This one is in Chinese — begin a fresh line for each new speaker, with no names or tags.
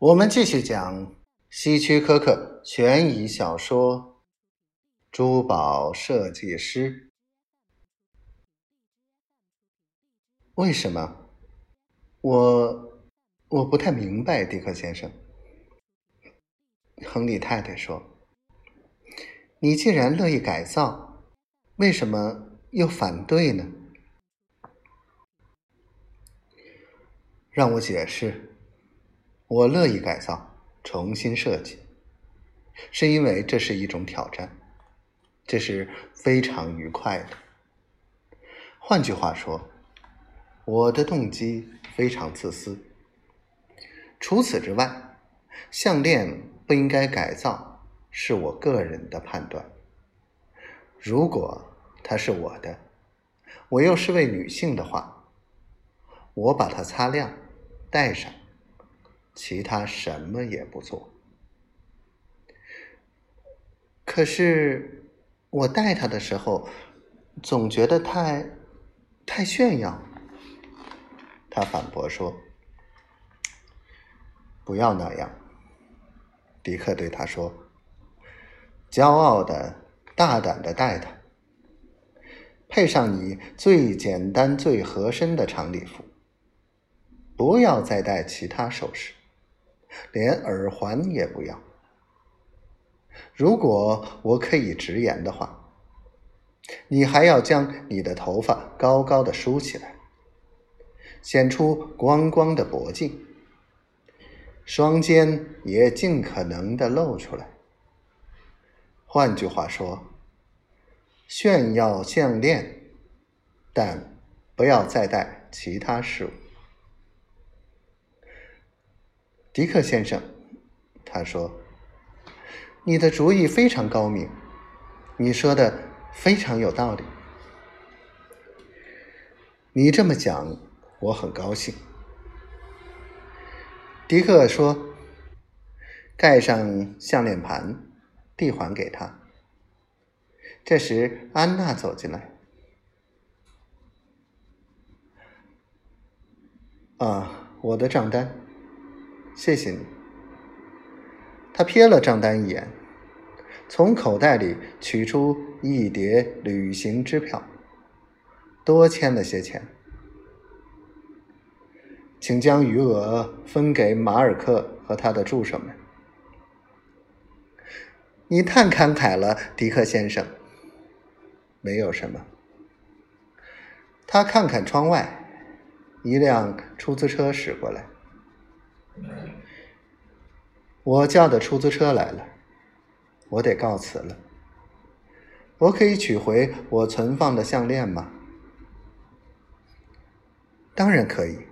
我们继续讲希区柯克悬疑小说《珠宝设计师》。为什么？我我不太明白，迪克先生。亨利太太说：“你既然乐意改造，为什么又反对呢？”让我解释。我乐意改造、重新设计，是因为这是一种挑战，这是非常愉快的。换句话说，我的动机非常自私。除此之外，项链不应该改造，是我个人的判断。如果它是我的，我又是位女性的话，我把它擦亮，戴上。其他什么也不做。可是我戴它的时候，总觉得太太炫耀。他反驳说：“不要那样。”迪克对他说：“骄傲的、大胆的戴它，配上你最简单、最合身的长礼服。不要再戴其他首饰。”连耳环也不要。如果我可以直言的话，你还要将你的头发高高的梳起来，显出光光的脖颈，双肩也尽可能的露出来。换句话说，炫耀项链，但不要再戴其他事物。迪克先生，他说：“你的主意非常高明，你说的非常有道理。你这么讲，我很高兴。”迪克说：“盖上项链盘，递还给他。”这时，安娜走进来。“啊，我的账单。”谢谢你。他瞥了账单一眼，从口袋里取出一叠旅行支票，多签了些钱。请将余额分给马尔克和他的助手们。你太慷慨了，迪克先生。没有什么。他看看窗外，一辆出租车驶过来。我叫的出租车来了，我得告辞了。我可以取回我存放的项链吗？当然可以。